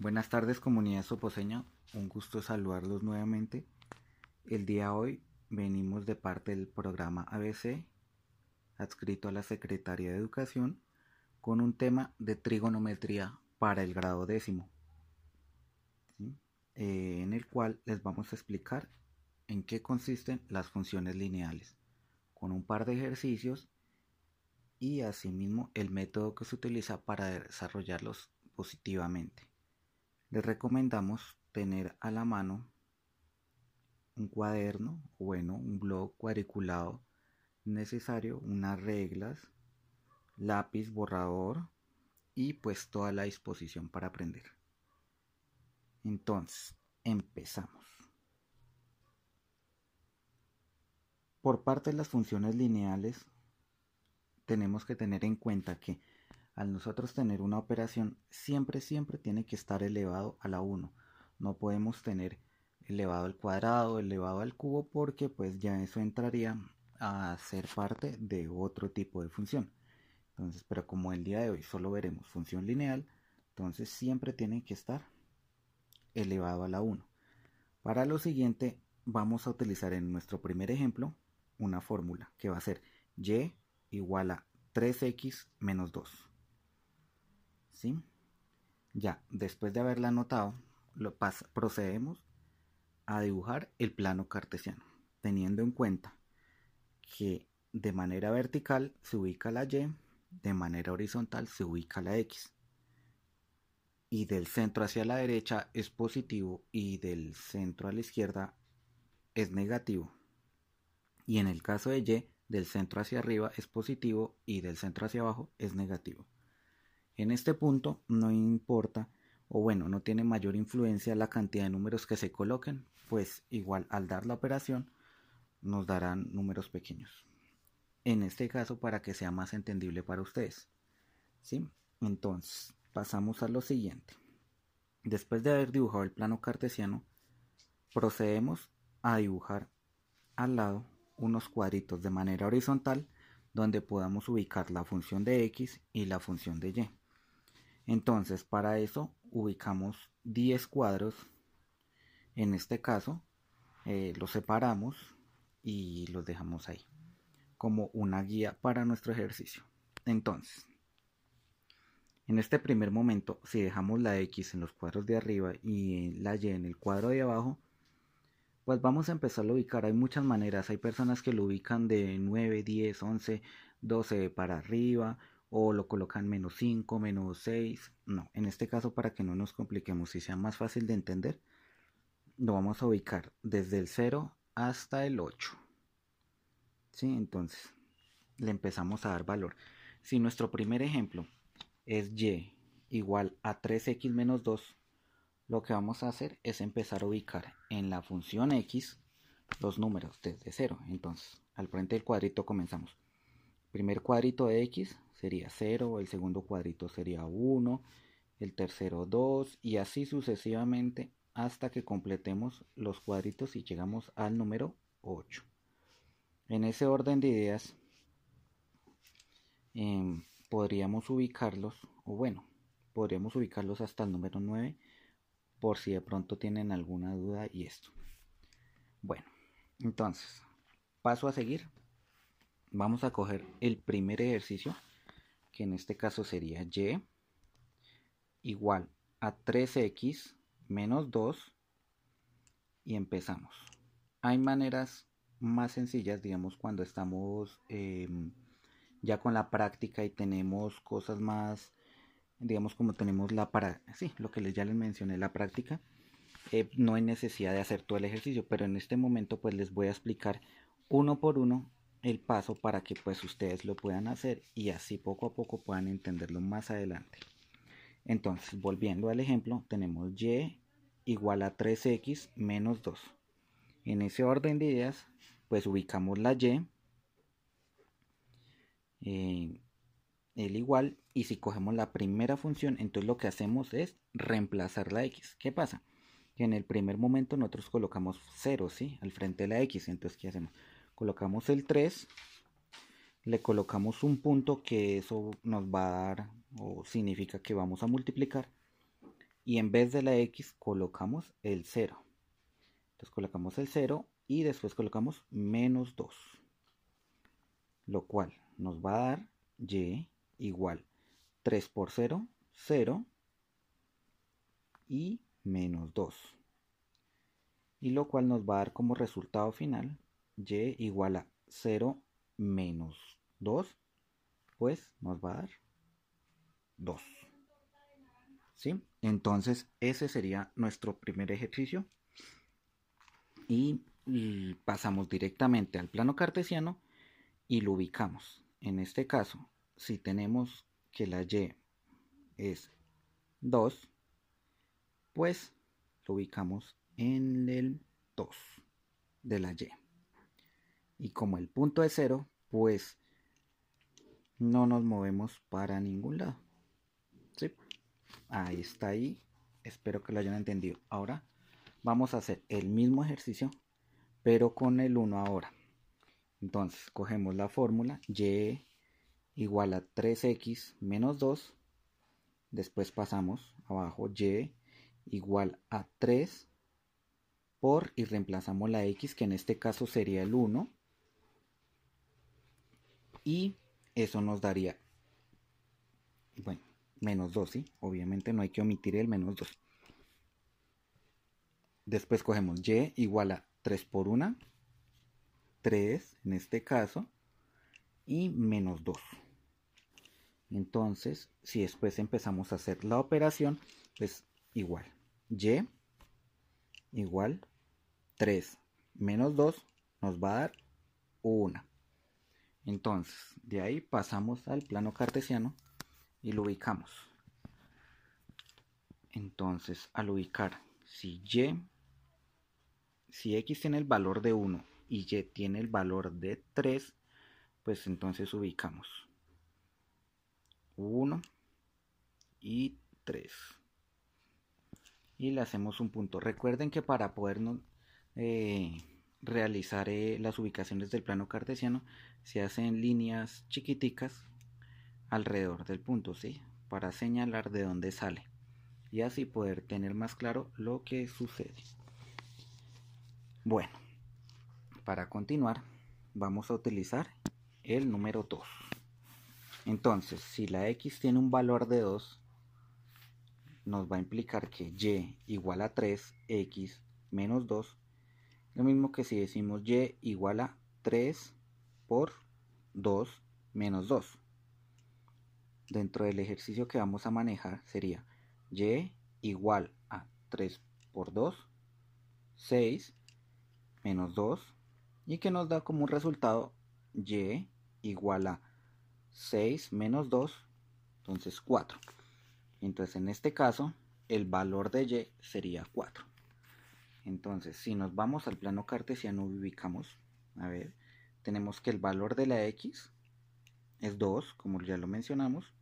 Buenas tardes comunidad soposeña, un gusto saludarlos nuevamente. El día de hoy venimos de parte del programa ABC, adscrito a la Secretaría de Educación, con un tema de trigonometría para el grado décimo, eh, en el cual les vamos a explicar en qué consisten las funciones lineales, con un par de ejercicios y asimismo el método que se utiliza para desarrollarlos positivamente. Les recomendamos tener a la mano un cuaderno, bueno, un blog cuadriculado necesario, unas reglas, lápiz, borrador y pues toda la disposición para aprender. Entonces, empezamos. Por parte de las funciones lineales, tenemos que tener en cuenta que al nosotros tener una operación, siempre, siempre tiene que estar elevado a la 1. No podemos tener elevado al cuadrado, elevado al cubo, porque pues ya eso entraría a ser parte de otro tipo de función. Entonces, pero como el día de hoy solo veremos función lineal, entonces siempre tiene que estar elevado a la 1. Para lo siguiente, vamos a utilizar en nuestro primer ejemplo una fórmula que va a ser y igual a 3x menos 2. ¿Sí? Ya, después de haberla anotado, lo procedemos a dibujar el plano cartesiano, teniendo en cuenta que de manera vertical se ubica la y, de manera horizontal se ubica la x. Y del centro hacia la derecha es positivo y del centro a la izquierda es negativo. Y en el caso de y, del centro hacia arriba es positivo y del centro hacia abajo es negativo. En este punto no importa, o bueno, no tiene mayor influencia la cantidad de números que se coloquen, pues igual al dar la operación nos darán números pequeños. En este caso para que sea más entendible para ustedes. ¿Sí? Entonces, pasamos a lo siguiente. Después de haber dibujado el plano cartesiano, procedemos a dibujar al lado unos cuadritos de manera horizontal donde podamos ubicar la función de x y la función de y. Entonces, para eso ubicamos 10 cuadros. En este caso, eh, los separamos y los dejamos ahí como una guía para nuestro ejercicio. Entonces, en este primer momento, si dejamos la X en los cuadros de arriba y la Y en el cuadro de abajo, pues vamos a empezar a ubicar. Hay muchas maneras. Hay personas que lo ubican de 9, 10, 11, 12 para arriba o lo colocan menos 5, menos 6. No, en este caso para que no nos compliquemos y sea más fácil de entender, lo vamos a ubicar desde el 0 hasta el 8. ¿Sí? Entonces, le empezamos a dar valor. Si nuestro primer ejemplo es y igual a 3x menos 2, lo que vamos a hacer es empezar a ubicar en la función x los números desde 0. Entonces, al frente del cuadrito comenzamos. Primer cuadrito de x sería 0, el segundo cuadrito sería 1, el tercero 2 y así sucesivamente hasta que completemos los cuadritos y llegamos al número 8. En ese orden de ideas em, podríamos ubicarlos, o bueno, podríamos ubicarlos hasta el número 9 por si de pronto tienen alguna duda y esto. Bueno, entonces, paso a seguir. Vamos a coger el primer ejercicio, que en este caso sería y igual a 3x menos 2 y empezamos. Hay maneras más sencillas, digamos, cuando estamos em, ya con la práctica y tenemos cosas más digamos como tenemos la para, sí, lo que les ya les mencioné, la práctica, eh, no hay necesidad de hacer todo el ejercicio, pero en este momento pues les voy a explicar uno por uno el paso para que pues ustedes lo puedan hacer y así poco a poco puedan entenderlo más adelante. Entonces, volviendo al ejemplo, tenemos y igual a 3x menos 2. En ese orden de ideas, pues ubicamos la y. Eh, el igual y si cogemos la primera función entonces lo que hacemos es reemplazar la x ¿qué pasa? que en el primer momento nosotros colocamos 0 ¿sí? al frente de la x entonces ¿qué hacemos? Colocamos el 3 le colocamos un punto que eso nos va a dar o significa que vamos a multiplicar y en vez de la x colocamos el 0. Entonces colocamos el 0 y después colocamos menos 2. Lo cual nos va a dar y igual 3 por 0, 0 y menos 2. Y lo cual nos va a dar como resultado final y igual a 0 menos 2, pues nos va a dar 2. ¿Sí? Entonces ese sería nuestro primer ejercicio. Y pasamos directamente al plano cartesiano y lo ubicamos. En este caso, si tenemos que la y es 2, pues lo ubicamos en el 2 de la y. Y como el punto es 0, pues no nos movemos para ningún lado. ¿Sí? Ahí está ahí. Espero que lo hayan entendido. Ahora vamos a hacer el mismo ejercicio, pero con el 1 ahora. Entonces, cogemos la fórmula y igual a 3x menos 2. Después pasamos abajo y igual a 3 por y reemplazamos la x que en este caso sería el 1 y eso nos daría bueno menos 2 ¿sí? obviamente no hay que omitir el menos 2 después cogemos y igual a 3 por 1 3 en este caso y menos 2 entonces si después empezamos a hacer la operación pues igual y igual 3 menos 2 nos va a dar 1 entonces de ahí pasamos al plano cartesiano y lo ubicamos entonces al ubicar si y si x tiene el valor de 1 y y tiene el valor de 3, pues entonces ubicamos 1 y 3. Y le hacemos un punto. Recuerden que para podernos eh, realizar eh, las ubicaciones del plano cartesiano se hacen líneas chiquiticas alrededor del punto, ¿sí? Para señalar de dónde sale y así poder tener más claro lo que sucede. Bueno, para continuar vamos a utilizar el número 2. Entonces, si la x tiene un valor de 2, nos va a implicar que y igual a 3, x menos 2. Lo mismo que si decimos y igual a 3 por 2 menos 2. Dentro del ejercicio que vamos a manejar sería y igual a 3 por 2, 6 menos 2 y que nos da como un resultado y igual a 6 menos 2, entonces 4. Entonces en este caso el valor de y sería 4. Entonces si nos vamos al plano cartesiano ubicamos, a ver, tenemos que el valor de la x es 2, como ya lo mencionamos,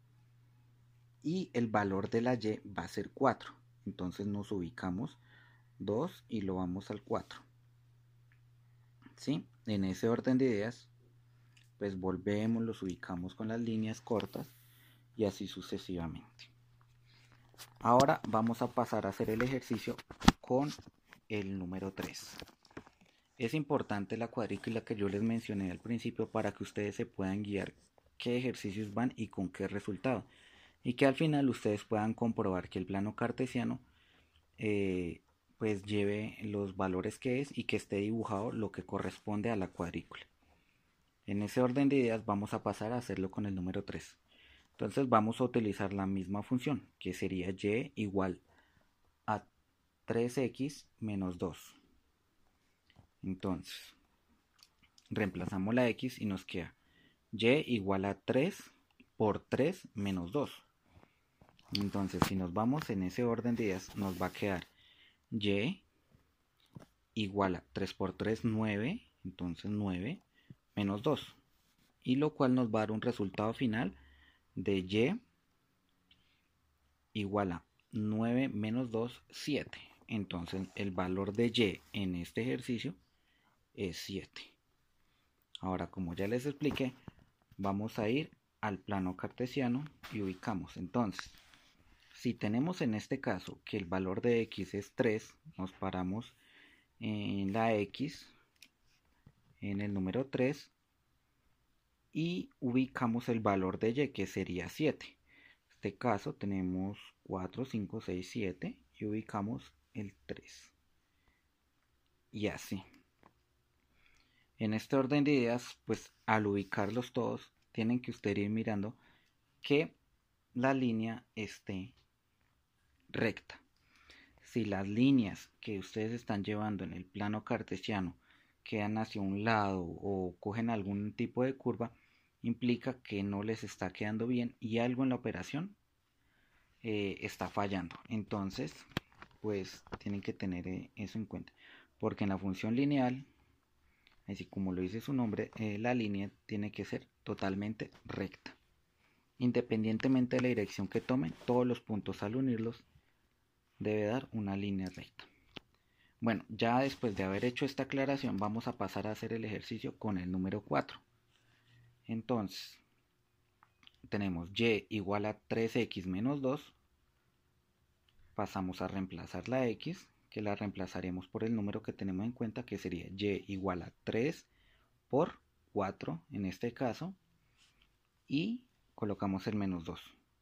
y el valor de la y va a ser 4. Entonces nos ubicamos 2 y lo vamos al 4. ¿sí? En ese orden de ideas, pues volvemos, los ubicamos con las líneas cortas y así sucesivamente. Ahora vamos a pasar a hacer el ejercicio con el número 3. Es importante la cuadrícula que yo les mencioné al principio para que ustedes se puedan guiar qué ejercicios van y con qué resultado. Y que al final ustedes puedan comprobar que el plano cartesiano eh, pues lleve los valores que es y que esté dibujado lo que corresponde a la cuadrícula. En ese orden de ideas vamos a pasar a hacerlo con el número 3. Entonces vamos a utilizar la misma función, que sería y igual a 3x menos 2. Entonces, reemplazamos la x y nos queda y igual a 3 por 3 menos 2. Entonces, si nos vamos en ese orden de ideas, nos va a quedar y igual a 3 por 3, 9, entonces 9 menos 2. Y lo cual nos va a dar un resultado final de y igual a 9 menos 2, 7. Entonces el valor de y en este ejercicio es 7. Ahora, como ya les expliqué, vamos a ir al plano cartesiano y ubicamos. Entonces, si tenemos en este caso que el valor de x es 3, nos paramos en la x, en el número 3, y ubicamos el valor de y, que sería 7. En este caso tenemos 4, 5, 6, 7 y ubicamos el 3. Y así. En este orden de ideas, pues al ubicarlos todos, tienen que ustedes ir mirando que la línea esté recta. Si las líneas que ustedes están llevando en el plano cartesiano quedan hacia un lado o cogen algún tipo de curva, implica que no les está quedando bien y algo en la operación eh, está fallando. Entonces, pues tienen que tener eh, eso en cuenta. Porque en la función lineal Así como lo dice su nombre, eh, la línea tiene que ser totalmente recta. Independientemente de la dirección que tomen, todos los puntos al unirlos debe dar una línea recta. Bueno, ya después de haber hecho esta aclaración, vamos a pasar a hacer el ejercicio con el número 4. Entonces, tenemos y igual a 3x menos 2. Pasamos a reemplazar la x que la reemplazaremos por el número que tenemos en cuenta que sería y igual a 3 por 4 en este caso y colocamos el menos 2.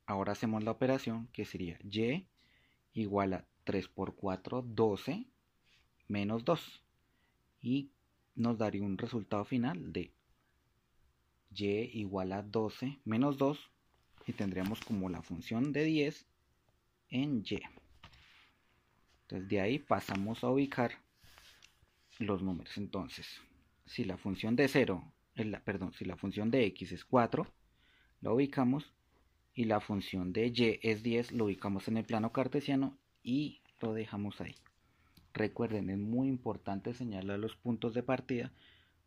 Ahora hacemos la operación que sería y igual a 3 por 4, 12 menos 2 y nos daría un resultado final de y igual a 12 menos 2 y tendríamos como la función de 10 en y. Entonces de ahí pasamos a ubicar los números. Entonces, si la función de 0, perdón, si la función de x es 4, la ubicamos y la función de y es 10, lo ubicamos en el plano cartesiano y lo dejamos ahí. Recuerden, es muy importante señalar los puntos de partida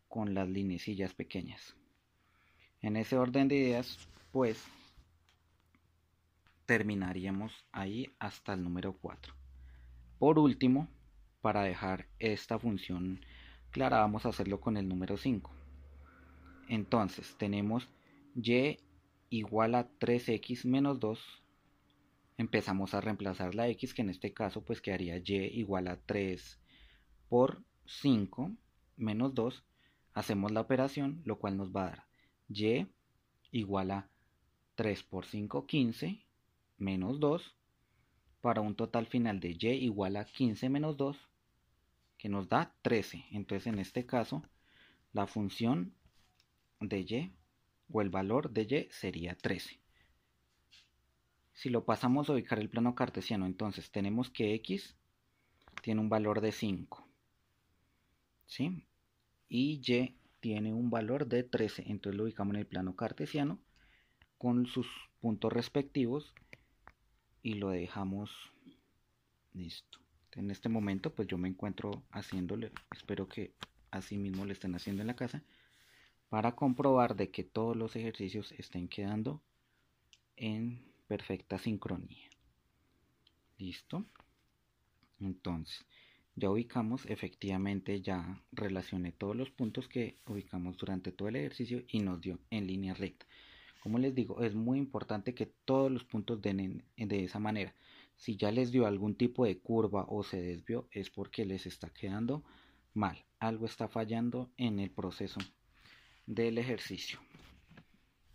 con las linecillas pequeñas. En ese orden de ideas, pues terminaríamos ahí hasta el número 4. Por último, para dejar esta función clara, vamos a hacerlo con el número 5. Entonces, tenemos y igual a 3x menos 2. Empezamos a reemplazar la x, que en este caso pues quedaría y igual a 3 por 5 menos 2. Hacemos la operación, lo cual nos va a dar y igual a 3 por 5, 15 menos 2 para un total final de y igual a 15 menos 2, que nos da 13. Entonces en este caso, la función de y o el valor de y sería 13. Si lo pasamos a ubicar el plano cartesiano, entonces tenemos que x tiene un valor de 5. ¿Sí? Y y tiene un valor de 13. Entonces lo ubicamos en el plano cartesiano con sus puntos respectivos y lo dejamos listo. En este momento pues yo me encuentro haciéndole espero que así mismo le estén haciendo en la casa para comprobar de que todos los ejercicios estén quedando en perfecta sincronía. Listo. Entonces ya ubicamos efectivamente ya relacioné todos los puntos que ubicamos durante todo el ejercicio y nos dio en línea recta como les digo, es muy importante que todos los puntos den de esa manera. Si ya les dio algún tipo de curva o se desvió, es porque les está quedando mal. Algo está fallando en el proceso del ejercicio.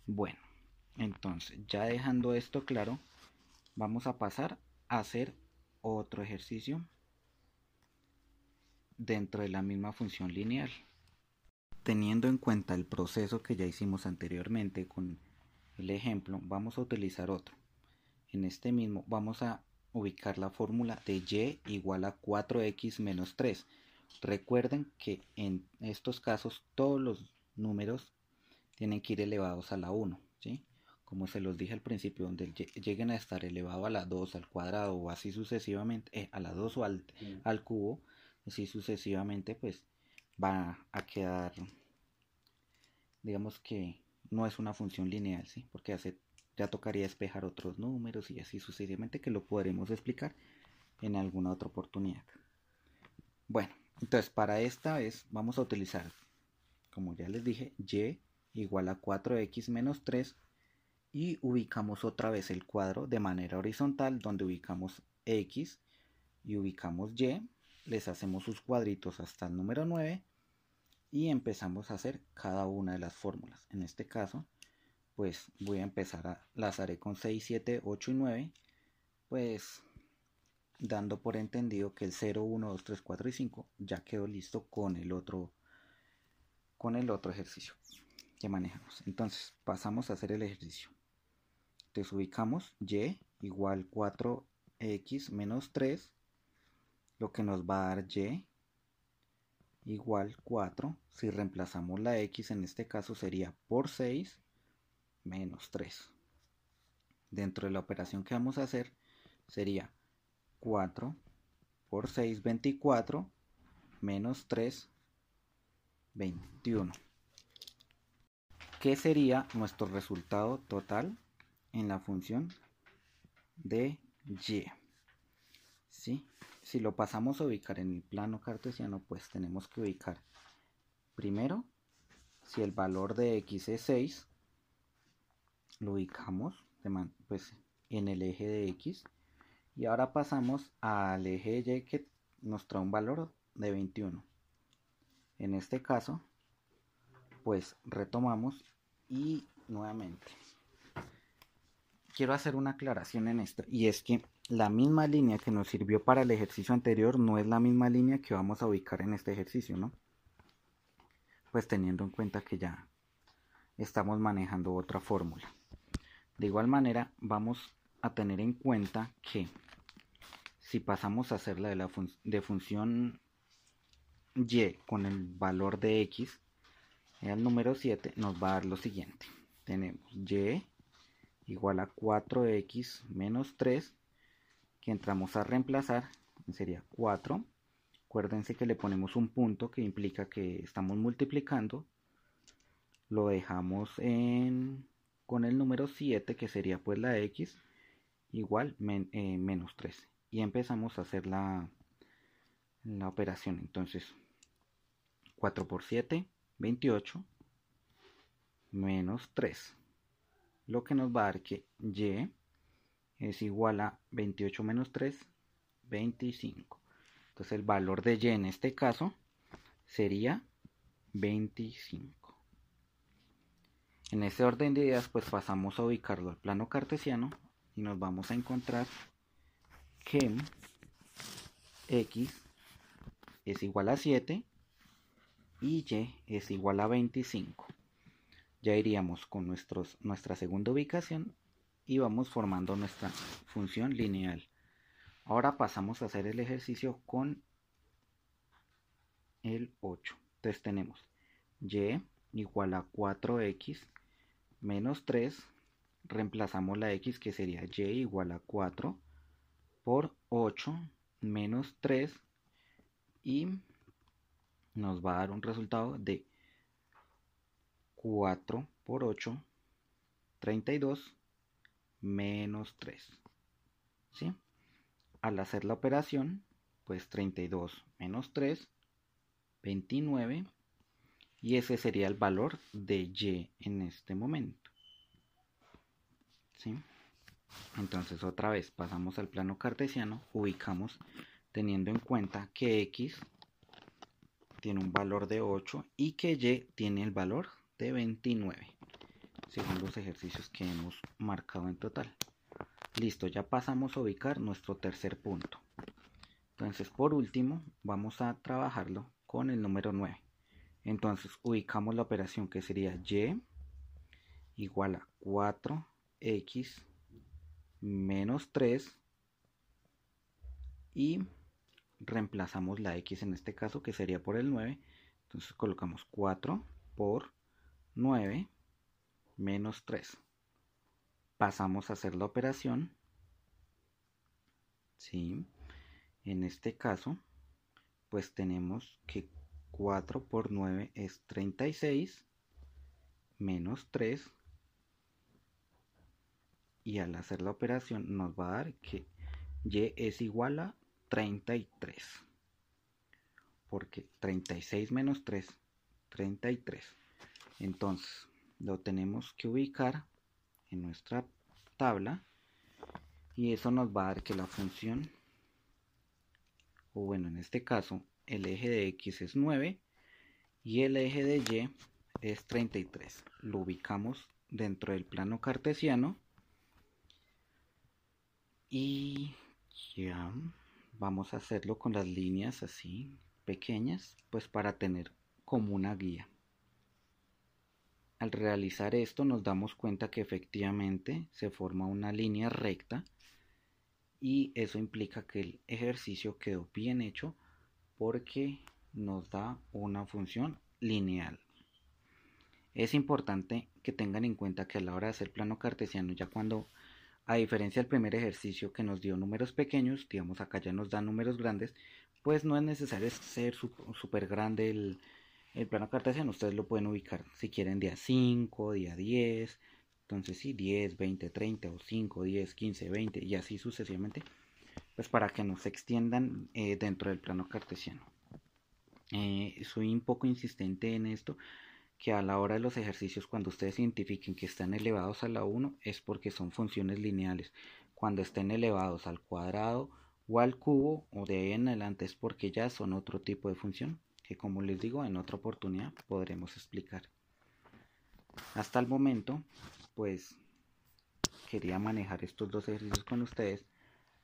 Bueno, entonces ya dejando esto claro, vamos a pasar a hacer otro ejercicio dentro de la misma función lineal. Teniendo en cuenta el proceso que ya hicimos anteriormente con el ejemplo, vamos a utilizar otro. En este mismo vamos a ubicar la fórmula de y igual a 4x menos 3. Recuerden que en estos casos todos los números tienen que ir elevados a la 1. ¿sí? Como se los dije al principio, donde lleguen a estar elevado a la 2, al cuadrado o así sucesivamente, eh, a la 2 o al, al cubo, así sucesivamente, pues va a quedar, digamos que no es una función lineal, ¿sí? Porque hace, ya tocaría despejar otros números y así sucesivamente que lo podremos explicar en alguna otra oportunidad. Bueno, entonces para esta vez vamos a utilizar, como ya les dije, y igual a 4x menos 3 y ubicamos otra vez el cuadro de manera horizontal donde ubicamos X y ubicamos Y, les hacemos sus cuadritos hasta el número 9 y empezamos a hacer cada una de las fórmulas. En este caso, pues voy a empezar a las haré con 6, 7, 8 y 9, pues dando por entendido que el 0, 1, 2, 3, 4 y 5 ya quedó listo con el otro con el otro ejercicio que manejamos. Entonces, pasamos a hacer el ejercicio. Entonces ubicamos y igual 4x menos 3, lo que nos va a dar y igual 4. Si reemplazamos la x en este caso sería por 6 menos 3. Dentro de la operación que vamos a hacer sería 4 por 6, 24, menos 3, 21. ¿Qué sería nuestro resultado total? en la función de y. ¿Sí? Si lo pasamos a ubicar en el plano cartesiano, pues tenemos que ubicar primero, si el valor de x es 6, lo ubicamos pues, en el eje de x. Y ahora pasamos al eje y que nos trae un valor de 21. En este caso, pues retomamos y nuevamente quiero hacer una aclaración en esto y es que la misma línea que nos sirvió para el ejercicio anterior no es la misma línea que vamos a ubicar en este ejercicio, ¿no? Pues teniendo en cuenta que ya estamos manejando otra fórmula. De igual manera, vamos a tener en cuenta que si pasamos a hacer la de, la de función y con el valor de x, el número 7 nos va a dar lo siguiente. Tenemos y igual a 4x menos 3 que entramos a reemplazar sería 4 acuérdense que le ponemos un punto que implica que estamos multiplicando. Lo dejamos en con el número 7 que sería pues la x igual eh, menos 3 y empezamos a hacer la, la operación. Entonces 4 por 7 28 menos 3 lo que nos va a dar que y es igual a 28 menos 3, 25. Entonces el valor de y en este caso sería 25. En este orden de ideas pues pasamos a ubicarlo al plano cartesiano y nos vamos a encontrar que x es igual a 7 y y es igual a 25 ya iríamos con nuestros, nuestra segunda ubicación y vamos formando nuestra función lineal. Ahora pasamos a hacer el ejercicio con el 8. Entonces tenemos y igual a 4x menos 3. Reemplazamos la x que sería y igual a 4 por 8 menos 3 y nos va a dar un resultado de 4 por 8, 32 menos 3. ¿Sí? Al hacer la operación, pues 32 menos 3, 29. Y ese sería el valor de y en este momento. ¿Sí? Entonces otra vez pasamos al plano cartesiano, ubicamos teniendo en cuenta que x tiene un valor de 8 y que y tiene el valor de 29 según los ejercicios que hemos marcado en total. Listo ya pasamos a ubicar nuestro tercer punto. Entonces por último vamos a trabajarlo con el número 9 entonces ubicamos la operación que sería y igual a 4x menos 3 y reemplazamos la x en este caso que sería por el 9 entonces colocamos 4 por 9 menos 3. Pasamos a hacer la operación. ¿Sí? En este caso, pues tenemos que 4 por 9 es 36 menos 3 y al hacer la operación nos va a dar que y es igual a 33 porque 36 menos 3 33 entonces, lo tenemos que ubicar en nuestra tabla y eso nos va a dar que la función o bueno en este caso el eje de x es 9 y el eje de y es 33 lo ubicamos dentro del plano cartesiano y ya vamos a hacerlo con las líneas así pequeñas pues para tener como una guía al realizar esto nos damos cuenta que efectivamente se forma una línea recta y eso implica que el ejercicio quedó bien hecho porque nos da una función lineal. Es importante que tengan en cuenta que a la hora de hacer plano cartesiano, ya cuando, a diferencia del primer ejercicio que nos dio números pequeños, digamos acá ya nos da números grandes, pues no es necesario ser súper grande el, el plano cartesiano. Ustedes lo pueden ubicar si quieren día 5, día 10, entonces sí, 10, 20, 30 o 5, 10, 15, 20 y así sucesivamente, pues para que no se extiendan eh, dentro del plano cartesiano. Eh, soy un poco insistente en esto, que a la hora de los ejercicios, cuando ustedes identifiquen que están elevados a la 1, es porque son funciones lineales. Cuando estén elevados al cuadrado o al cubo o de ahí en adelante es porque ya son otro tipo de función, que como les digo, en otra oportunidad podremos explicar. Hasta el momento, pues quería manejar estos dos ejercicios con ustedes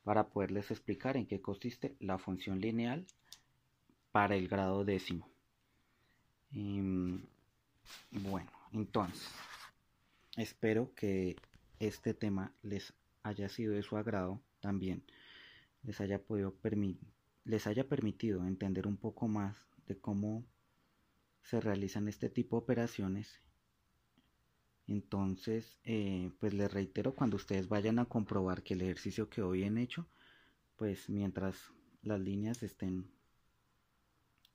para poderles explicar en qué consiste la función lineal para el grado décimo. Em, bueno, entonces, espero que este tema les haya sido de su agrado también, les haya, podido les haya permitido entender un poco más cómo se realizan este tipo de operaciones entonces, eh, pues les reitero, cuando ustedes vayan a comprobar que el ejercicio quedó bien hecho, pues mientras las líneas estén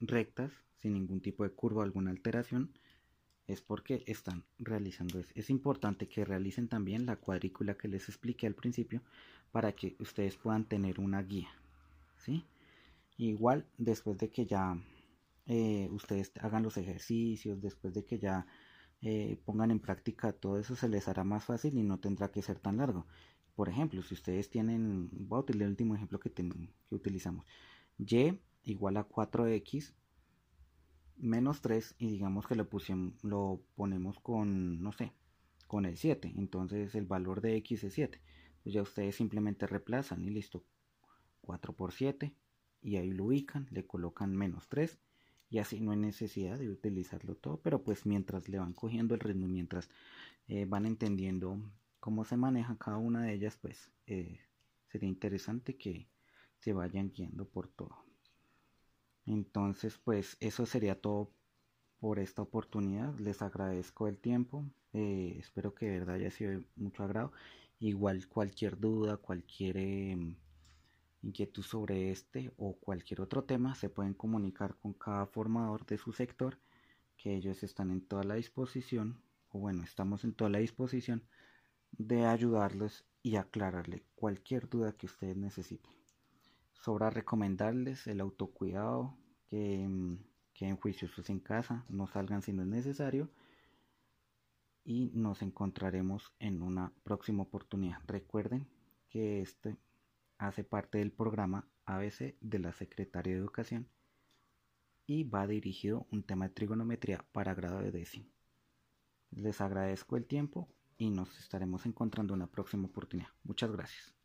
rectas, sin ningún tipo de curva o alguna alteración, es porque están realizando. Es importante que realicen también la cuadrícula que les expliqué al principio para que ustedes puedan tener una guía. ¿sí? Igual, después de que ya eh, ustedes hagan los ejercicios, después de que ya eh, pongan en práctica todo eso se les hará más fácil y no tendrá que ser tan largo. Por ejemplo, si ustedes tienen, voy a utilizar el último ejemplo que, que utilizamos, y igual a 4x menos 3 y digamos que lo, lo ponemos con, no sé, con el 7, entonces el valor de x es 7. Pues ya ustedes simplemente reemplazan y listo, 4 por 7 y ahí lo ubican, le colocan menos 3 y así no hay necesidad de utilizarlo todo, pero pues mientras le van cogiendo el ritmo, mientras eh, van entendiendo cómo se maneja cada una de ellas, pues eh, sería interesante que se vayan guiando por todo. Entonces, pues eso sería todo por esta oportunidad. Les agradezco el tiempo. Eh, espero que de verdad haya sido de mucho agrado. Igual cualquier duda, cualquier em, inquietud sobre este o cualquier otro tema, se pueden comunicar con cada formador de su sector, que ellos están en toda la disposición, o bueno, estamos en toda la disposición de ayudarles y aclararle cualquier duda que ustedes necesiten. Sobra recomendarles el autocuidado, que queden juiciosos en casa, no salgan si no es necesario y nos encontraremos en una próxima oportunidad. Recuerden que este hace parte del programa ABC de la Secretaría de Educación y va dirigido un tema de trigonometría para grado de décimo. Les agradezco el tiempo y nos estaremos encontrando en una próxima oportunidad. Muchas gracias.